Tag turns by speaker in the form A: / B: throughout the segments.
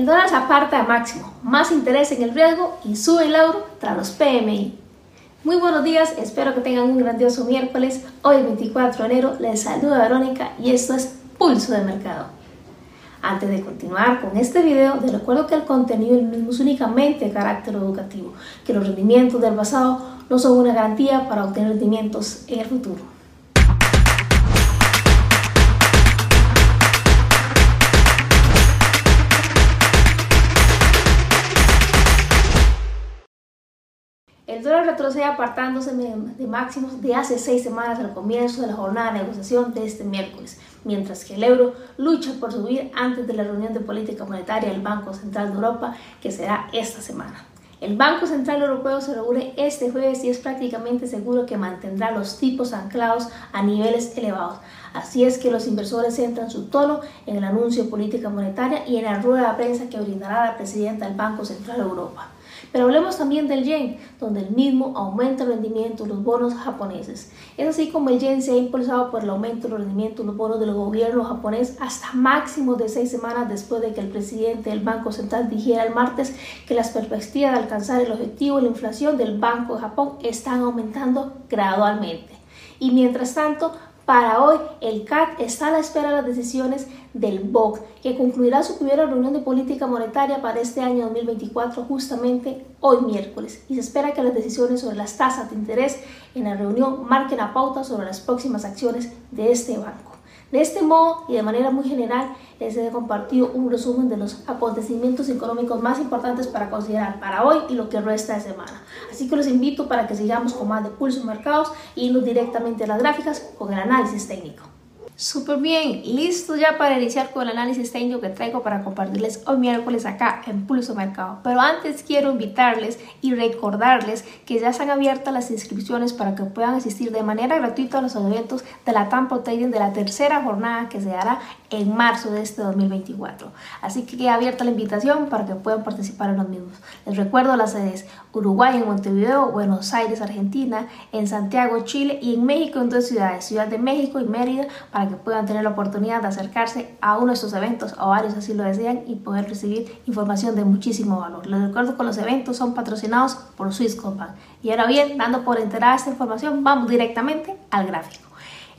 A: El dólar se aparta a máximo, más interés en el riesgo y sube el euro tras los PMI. Muy buenos días, espero que tengan un grandioso miércoles. Hoy 24 de enero les saluda Verónica y esto es Pulso de Mercado. Antes de continuar con este video, les recuerdo que el contenido mismo es únicamente de carácter educativo, que los rendimientos del pasado no son una garantía para obtener rendimientos en el futuro. El dólar retrocede apartándose de máximos de hace seis semanas al comienzo de la jornada de negociación de este miércoles, mientras que el euro lucha por subir antes de la reunión de política monetaria del Banco Central de Europa que será esta semana. El Banco Central Europeo se reúne este jueves y es prácticamente seguro que mantendrá los tipos anclados a niveles elevados. Así es que los inversores centran su tono en el anuncio de política monetaria y en la rueda de prensa que brindará la presidenta del Banco Central de Europa. Pero hablemos también del yen, donde el mismo aumenta el rendimiento de los bonos japoneses. Es así como el yen se ha impulsado por el aumento del rendimiento de los bonos del gobierno japonés hasta máximo de seis semanas después de que el presidente del Banco Central dijera el martes que las perspectivas de alcanzar el objetivo de la inflación del Banco de Japón están aumentando gradualmente. Y mientras tanto, para hoy, el CAT está a la espera de las decisiones del BOC, que concluirá su primera reunión de política monetaria para este año 2024, justamente hoy miércoles. Y se espera que las decisiones sobre las tasas de interés en la reunión marquen la pauta sobre las próximas acciones de este banco. De este modo y de manera muy general, les he compartido un resumen de los acontecimientos económicos más importantes para considerar para hoy y lo que resta de semana. Así que los invito para que sigamos con más de Pulso Mercados y irnos directamente a las gráficas con el análisis técnico. Súper bien, listo ya para iniciar con el análisis técnico que traigo para compartirles hoy miércoles acá en Pulso Mercado. Pero antes quiero invitarles y recordarles que ya están abiertas las inscripciones para que puedan asistir de manera gratuita a los eventos de la Tampa Trading de la tercera jornada que se hará en marzo de este 2024. Así que queda abierta la invitación para que puedan participar en los mismos. Les recuerdo las sedes Uruguay en Montevideo, Buenos Aires, Argentina, en Santiago, Chile y en México en dos ciudades, Ciudad de México y Mérida, para que puedan tener la oportunidad de acercarse a uno de estos eventos o varios así lo desean y poder recibir información de muchísimo valor. Les recuerdo que los eventos son patrocinados por Swisscombank. Y ahora bien, dando por enterada esta información, vamos directamente al gráfico.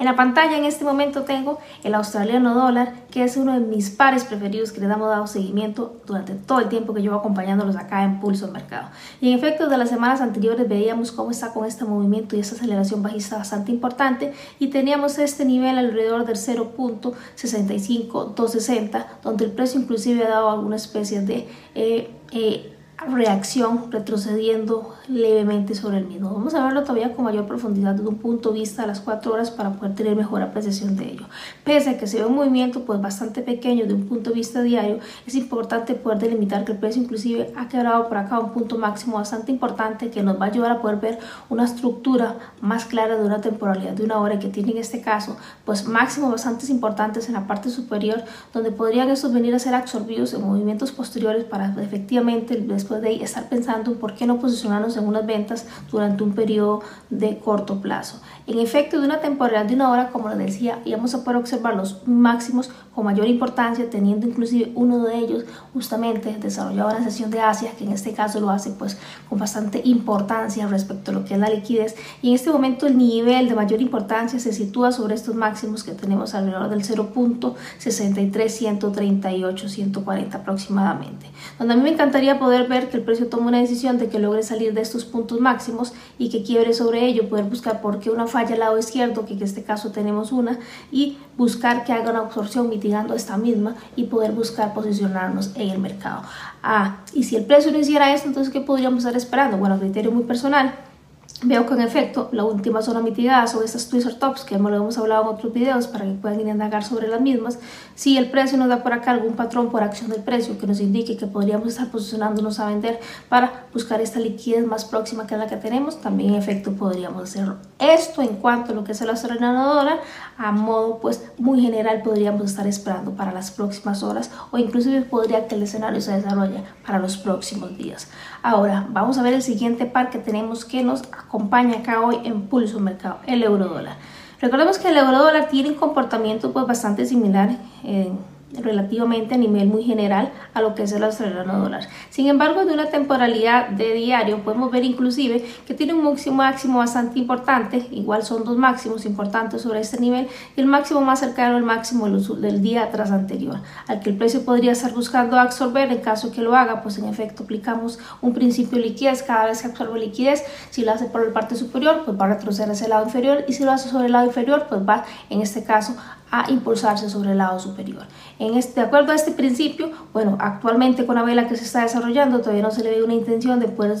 A: En la pantalla en este momento tengo el australiano dólar, que es uno de mis pares preferidos que le damos dado seguimiento durante todo el tiempo que llevo acompañándolos acá en Pulso del Mercado. Y en efecto, de las semanas anteriores veíamos cómo está con este movimiento y esta aceleración bajista bastante importante y teníamos este nivel alrededor del 0.65260, donde el precio inclusive ha dado alguna especie de... Eh, eh, reacción retrocediendo levemente sobre el mismo. Vamos a verlo todavía con mayor profundidad desde un punto de vista a las 4 horas para poder tener mejor apreciación de ello. Pese a que se ve un movimiento pues bastante pequeño de un punto de vista diario, es importante poder delimitar que el precio inclusive ha quebrado por acá un punto máximo bastante importante que nos va a ayudar a poder ver una estructura más clara de una temporalidad de una hora que tiene en este caso pues máximos bastante importantes en la parte superior donde podrían estos venir a ser absorbidos en movimientos posteriores para efectivamente después de estar pensando por qué no posicionarnos en unas ventas durante un periodo de corto plazo. En efecto, de una temporalidad de una hora, como les decía, íbamos a poder observar los máximos con mayor importancia, teniendo inclusive uno de ellos justamente desarrollado la sesión de Asia, que en este caso lo hace pues con bastante importancia respecto a lo que es la liquidez. Y en este momento el nivel de mayor importancia se sitúa sobre estos máximos que tenemos alrededor del 0.63, 138, 140 aproximadamente. Donde a mí me encantaría poder ver que el precio tome una decisión de que logre salir de estos puntos máximos y que quiebre sobre ello, poder buscar por qué una falla al lado izquierdo, que en este caso tenemos una, y buscar que haga una absorción esta misma y poder buscar posicionarnos en el mercado. Ah, y si el precio no hiciera esto, entonces ¿qué podríamos estar esperando? Bueno, criterio muy personal Veo que en efecto la última zona mitigada son estas Twister Tops que lo hemos hablado en otros videos para que puedan ir a indagar sobre las mismas. Si el precio nos da por acá algún patrón por acción del precio que nos indique que podríamos estar posicionándonos a vender para buscar esta liquidez más próxima que la que tenemos, también en efecto podríamos hacerlo. Esto en cuanto a lo que es australiano dólar, a modo pues muy general podríamos estar esperando para las próximas horas o inclusive podría que el escenario se desarrolle para los próximos días. Ahora vamos a ver el siguiente par que tenemos que nos acompaña acá hoy en Pulso Mercado, el euro dólar. Recordemos que el euro dólar tiene un comportamiento pues bastante similar en relativamente a nivel muy general a lo que es el australiano dólar. Sin embargo, de una temporalidad de diario podemos ver inclusive que tiene un máximo, máximo bastante importante, igual son dos máximos importantes sobre este nivel, y el máximo más cercano al máximo del día tras anterior, al que el precio podría estar buscando absorber en caso que lo haga, pues en efecto aplicamos un principio de liquidez, cada vez que absorbe liquidez, si lo hace por la parte superior, pues va a retroceder hacia el lado inferior, y si lo hace sobre el lado inferior, pues va en este caso a impulsarse sobre el lado superior. En este, de acuerdo a este principio, bueno, actualmente con la vela que se está desarrollando todavía no se le ve una intención de poder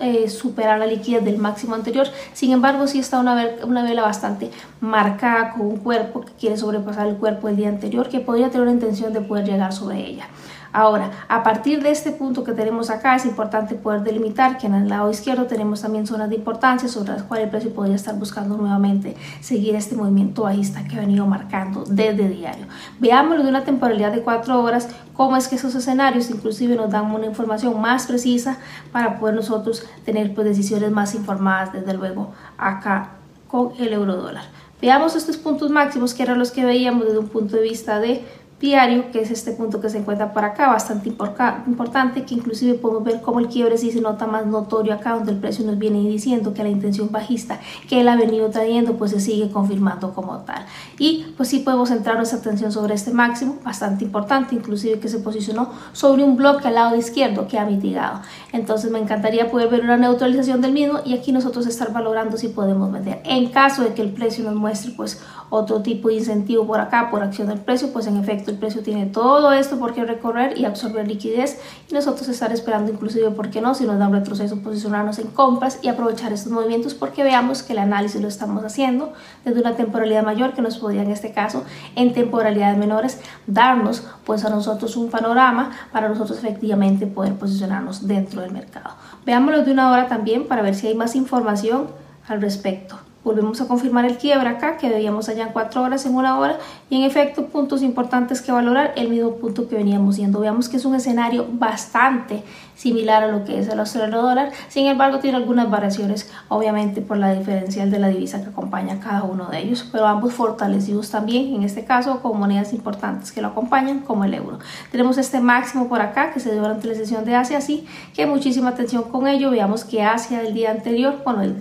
A: eh, superar la liquidez del máximo anterior, sin embargo sí está una vela, una vela bastante marcada con un cuerpo que quiere sobrepasar el cuerpo del día anterior que podría tener una intención de poder llegar sobre ella. Ahora, a partir de este punto que tenemos acá, es importante poder delimitar que en el lado izquierdo tenemos también zonas de importancia sobre las cuales el precio podría estar buscando nuevamente seguir este movimiento bajista que ha venido marcando desde diario. Veámoslo de una temporalidad de cuatro horas, cómo es que esos escenarios inclusive nos dan una información más precisa para poder nosotros tener pues, decisiones más informadas, desde luego, acá con el euro dólar. Veamos estos puntos máximos que eran los que veíamos desde un punto de vista de diario, que es este punto que se encuentra por acá, bastante importante, que inclusive podemos ver cómo el quiebre sí se nota más notorio acá, donde el precio nos viene diciendo que la intención bajista que él ha venido trayendo, pues se sigue confirmando como tal. Y pues sí podemos centrar nuestra atención sobre este máximo, bastante importante, inclusive que se posicionó sobre un bloque al lado izquierdo que ha mitigado. Entonces me encantaría poder ver una neutralización del mismo y aquí nosotros estar valorando si podemos vender. En caso de que el precio nos muestre pues otro tipo de incentivo por acá, por acción del precio, pues en efecto el precio tiene todo esto por qué recorrer y absorber liquidez y nosotros estar esperando inclusive, ¿por qué no? Si nos da un retroceso, posicionarnos en compras y aprovechar estos movimientos porque veamos que el análisis lo estamos haciendo desde una temporalidad mayor que nos podría en este caso en temporalidades menores darnos pues a nosotros un panorama para nosotros efectivamente poder posicionarnos dentro del mercado. Veámoslo de una hora también para ver si hay más información al respecto. Volvemos a confirmar el quiebre acá, que veíamos allá en 4 horas, en una hora, y en efecto puntos importantes que valorar, el mismo punto que veníamos viendo. Veamos que es un escenario bastante similar a lo que es el australiano dólar, sin embargo tiene algunas variaciones, obviamente por la diferencial de la divisa que acompaña a cada uno de ellos, pero ambos fortalecidos también, en este caso con monedas importantes que lo acompañan, como el euro. Tenemos este máximo por acá que se dio durante la sesión de Asia, así que muchísima atención con ello, veamos que Asia el día anterior, bueno, el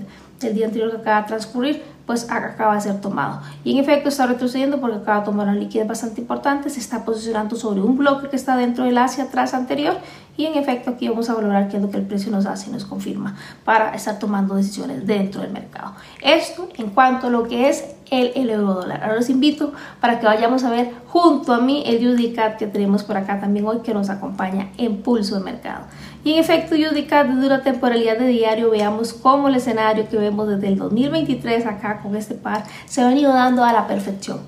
A: el día anterior que acaba de transcurrir, pues acaba de ser tomado. Y en efecto está retrocediendo porque acaba de tomar una liquidez bastante importante, se está posicionando sobre un bloque que está dentro del Asia atrás anterior y en efecto aquí vamos a valorar qué es lo que el precio nos hace y nos confirma para estar tomando decisiones dentro del mercado. Esto en cuanto a lo que es el, el euro dólar. Ahora los invito para que vayamos a ver junto a mí el UDCAT que tenemos por acá también hoy que nos acompaña en pulso de mercado. Y en efecto, UDCAT desde una temporalidad de diario, veamos cómo el escenario que vemos desde el 2023 acá con este par se ha venido dando a la perfección.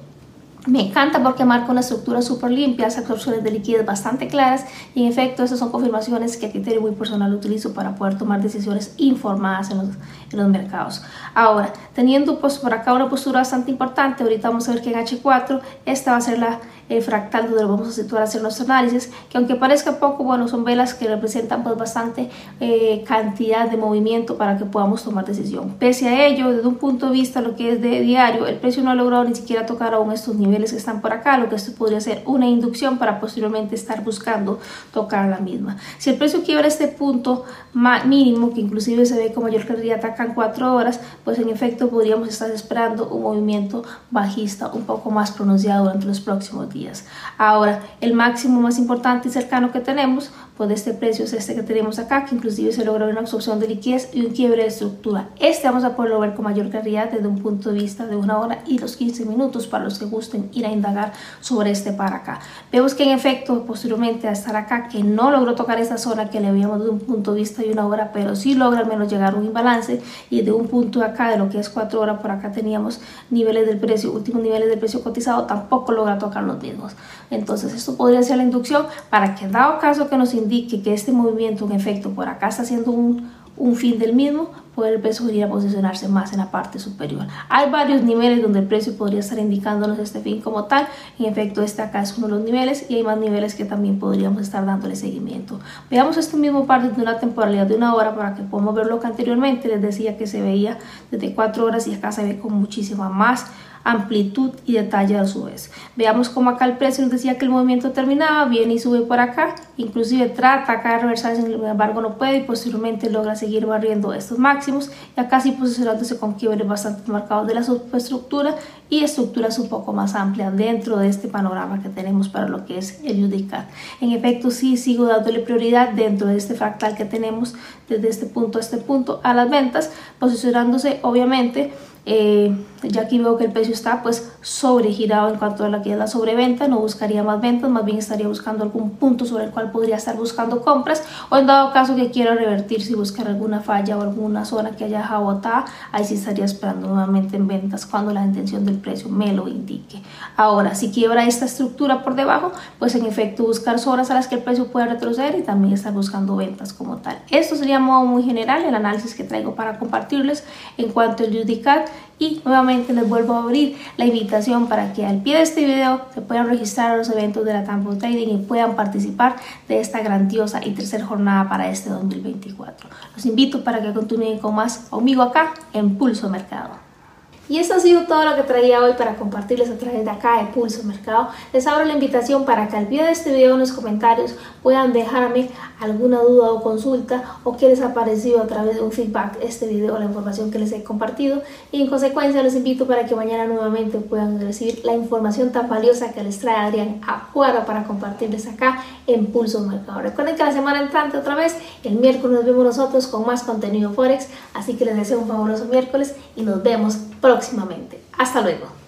A: Me encanta porque marca una estructura súper limpia, hace absorciones de liquidez bastante claras y en efecto esas son confirmaciones que a criterio muy personal utilizo para poder tomar decisiones informadas en los, en los mercados. Ahora, teniendo pues por acá una postura bastante importante, ahorita vamos a ver que en H4 esta va a ser la eh, fractal donde lo vamos a situar a hacer nuestro análisis, que aunque parezca poco, bueno, son velas que representan pues bastante eh, cantidad de movimiento para que podamos tomar decisión. Pese a ello, desde un punto de vista lo que es de diario, el precio no ha logrado ni siquiera tocar aún estos niveles que están por acá, lo que esto podría ser una inducción para posteriormente estar buscando tocar la misma. Si el precio quiebra este punto mínimo, que inclusive se ve como mayor cantidad atacan 4 horas, pues en efecto podríamos estar esperando un movimiento bajista un poco más pronunciado durante los próximos días. Ahora, el máximo más importante y cercano que tenemos pues este precio es este que tenemos acá, que inclusive se logra una absorción de liquidez y un quiebre de estructura. Este vamos a poderlo ver con mayor claridad desde un punto de vista de una hora y los 15 minutos para los que gusten ir a indagar sobre este para acá. Vemos que en efecto, posteriormente a estar acá, que no logró tocar esta zona que le habíamos de un punto de vista de una hora, pero sí logra al menos llegar a un imbalance y de un punto de acá, de lo que es 4 horas, por acá teníamos niveles del precio, últimos niveles del precio cotizado, tampoco logra tocar los mismos. Entonces esto podría ser la inducción para que dado caso que nos indique que este movimiento en efecto por acá está haciendo un, un fin del mismo, puede el precio ir a posicionarse más en la parte superior. Hay varios niveles donde el precio podría estar indicándonos este fin como tal. En efecto, este acá es uno de los niveles y hay más niveles que también podríamos estar dándole seguimiento. Veamos este mismo par de una temporalidad de una hora para que podamos ver lo que anteriormente les decía que se veía desde 4 horas y acá se ve con muchísima más amplitud y detalle a su vez. Veamos cómo acá el precio nos decía que el movimiento terminaba, viene y sube por acá, inclusive trata acá de reversar, sin embargo no puede y posteriormente logra seguir barriendo estos máximos y acá sí posicionándose con quiebres bastante marcados de la superestructura y estructuras un poco más amplias dentro de este panorama que tenemos para lo que es el UDICAT. En efecto, sí sigo dándole prioridad dentro de este fractal que tenemos desde este punto a este punto a las ventas, posicionándose obviamente eh, ya aquí veo que el precio está pues sobregirado en cuanto a la que es la sobreventa, no buscaría más ventas, más bien estaría buscando algún punto sobre el cual podría estar buscando compras o en dado caso que quiera revertir si buscar alguna falla o alguna zona que haya jabotada, ahí sí estaría esperando nuevamente en ventas cuando la intención del precio me lo indique. Ahora, si quiebra esta estructura por debajo, pues en efecto buscar zonas a las que el precio pueda retroceder y también estar buscando ventas como tal. Esto sería modo muy general el análisis que traigo para compartirles en cuanto al Judicat y nuevamente les vuelvo a abrir la invitación para que al pie de este video se puedan registrar a los eventos de la Tampa Trading y puedan participar de esta grandiosa y tercera jornada para este 2024. Los invito para que continúen con más conmigo acá en Pulso Mercado. Y eso ha sido todo lo que traía hoy para compartirles a través de acá de Pulso Mercado. Les abro la invitación para que al pie de este video en los comentarios puedan dejarme alguna duda o consulta o qué les ha parecido a través de un feedback este video, la información que les he compartido. Y en consecuencia les invito para que mañana nuevamente puedan recibir la información tan valiosa que les trae Adrián Acuara para compartirles acá en Pulso Mercado. Recuerden que la semana entrante otra vez, el miércoles nos vemos nosotros con más contenido Forex, así que les deseo un fabuloso miércoles y nos vemos próximamente. Hasta luego.